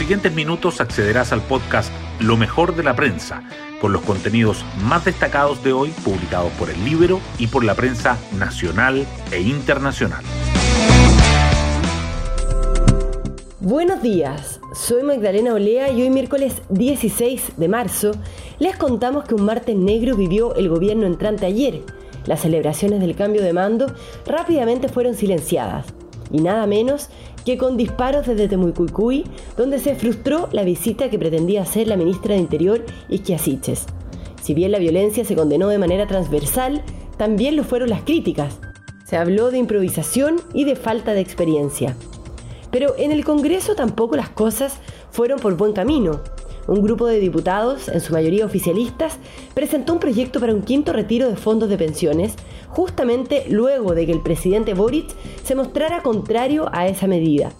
siguientes minutos accederás al podcast Lo mejor de la prensa, con los contenidos más destacados de hoy publicados por el libro y por la prensa nacional e internacional. Buenos días, soy Magdalena Olea y hoy miércoles 16 de marzo les contamos que un martes negro vivió el gobierno entrante ayer. Las celebraciones del cambio de mando rápidamente fueron silenciadas y nada menos que con disparos desde Temucuicui, donde se frustró la visita que pretendía hacer la ministra de Interior, Isquia Si bien la violencia se condenó de manera transversal, también lo fueron las críticas. Se habló de improvisación y de falta de experiencia. Pero en el Congreso tampoco las cosas fueron por buen camino un grupo de diputados, en su mayoría oficialistas, presentó un proyecto para un quinto retiro de fondos de pensiones, justamente luego de que el presidente Boric se mostrara contrario a esa medida.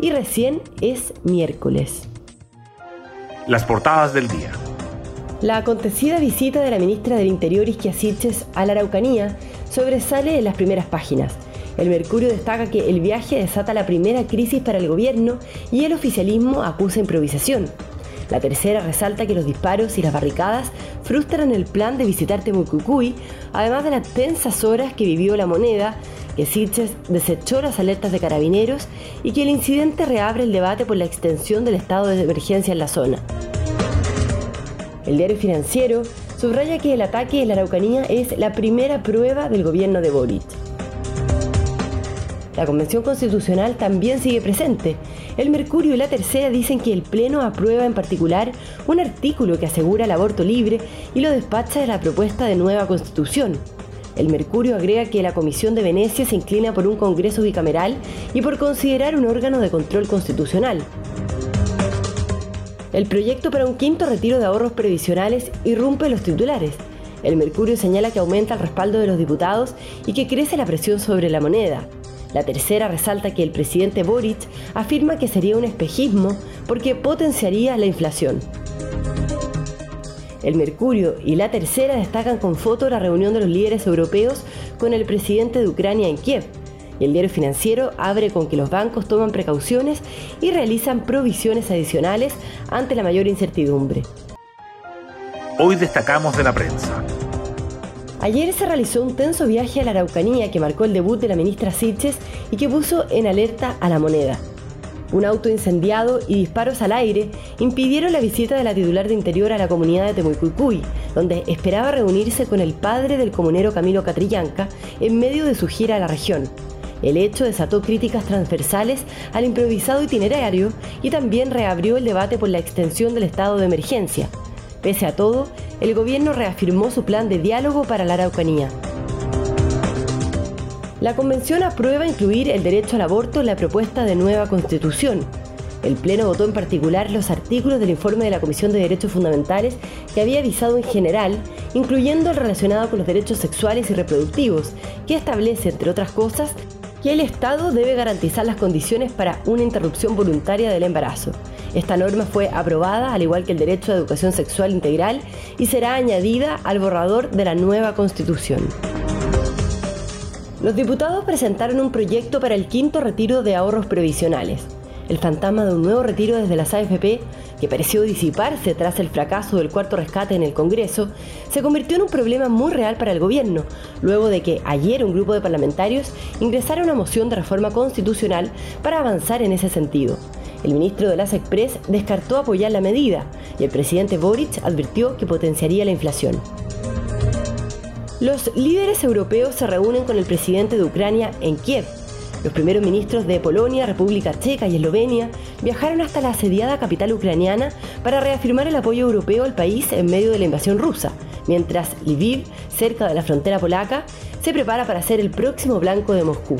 Y recién es miércoles. Las portadas del día. La acontecida visita de la ministra del Interior Isquia a la Araucanía sobresale en las primeras páginas. El Mercurio destaca que el viaje desata la primera crisis para el gobierno y el oficialismo acusa improvisación. La tercera resalta que los disparos y las barricadas frustran el plan de visitar Temucucuy, además de las tensas horas que vivió la moneda, que Sitges desechó las alertas de carabineros y que el incidente reabre el debate por la extensión del estado de emergencia en la zona. El diario financiero subraya que el ataque en la Araucanía es la primera prueba del gobierno de Boric. La Convención Constitucional también sigue presente. El Mercurio y la Tercera dicen que el Pleno aprueba en particular un artículo que asegura el aborto libre y lo despacha de la propuesta de nueva Constitución. El Mercurio agrega que la Comisión de Venecia se inclina por un Congreso bicameral y por considerar un órgano de control constitucional. El proyecto para un quinto retiro de ahorros previsionales irrumpe los titulares. El Mercurio señala que aumenta el respaldo de los diputados y que crece la presión sobre la moneda. La tercera resalta que el presidente Boric afirma que sería un espejismo porque potenciaría la inflación. El Mercurio y la tercera destacan con foto la reunión de los líderes europeos con el presidente de Ucrania en Kiev. Y el diario financiero abre con que los bancos toman precauciones y realizan provisiones adicionales ante la mayor incertidumbre. Hoy destacamos de la prensa. Ayer se realizó un tenso viaje a la Araucanía que marcó el debut de la ministra Siches y que puso en alerta a la moneda. Un auto incendiado y disparos al aire impidieron la visita de la titular de Interior a la comunidad de Temucuicuy, donde esperaba reunirse con el padre del comunero Camilo Catrillanca en medio de su gira a la región. El hecho desató críticas transversales al improvisado itinerario y también reabrió el debate por la extensión del estado de emergencia. Pese a todo, el gobierno reafirmó su plan de diálogo para la Araucanía. La convención aprueba incluir el derecho al aborto en la propuesta de nueva constitución. El Pleno votó en particular los artículos del informe de la Comisión de Derechos Fundamentales que había avisado en general, incluyendo el relacionado con los derechos sexuales y reproductivos, que establece, entre otras cosas, que el Estado debe garantizar las condiciones para una interrupción voluntaria del embarazo. Esta norma fue aprobada, al igual que el derecho a educación sexual integral, y será añadida al borrador de la nueva Constitución. Los diputados presentaron un proyecto para el quinto retiro de ahorros previsionales. El fantasma de un nuevo retiro desde las AFP, que pareció disiparse tras el fracaso del cuarto rescate en el Congreso, se convirtió en un problema muy real para el gobierno, luego de que ayer un grupo de parlamentarios ingresara una moción de reforma constitucional para avanzar en ese sentido. El ministro de las Express descartó apoyar la medida y el presidente Boric advirtió que potenciaría la inflación. Los líderes europeos se reúnen con el presidente de Ucrania en Kiev los primeros ministros de Polonia, República Checa y Eslovenia viajaron hasta la asediada capital ucraniana para reafirmar el apoyo europeo al país en medio de la invasión rusa, mientras Lviv, cerca de la frontera polaca, se prepara para ser el próximo blanco de Moscú.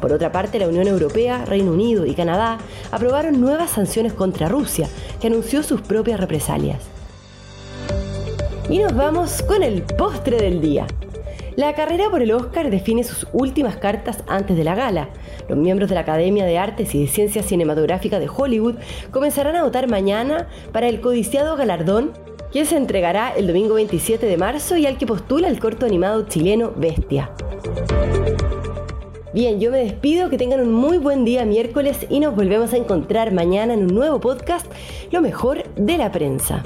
Por otra parte, la Unión Europea, Reino Unido y Canadá aprobaron nuevas sanciones contra Rusia, que anunció sus propias represalias. Y nos vamos con el postre del día. La carrera por el Oscar define sus últimas cartas antes de la gala. Los miembros de la Academia de Artes y de Ciencias Cinematográficas de Hollywood comenzarán a votar mañana para el codiciado galardón que se entregará el domingo 27 de marzo y al que postula el corto animado chileno Bestia. Bien, yo me despido, que tengan un muy buen día miércoles y nos volvemos a encontrar mañana en un nuevo podcast, Lo mejor de la prensa.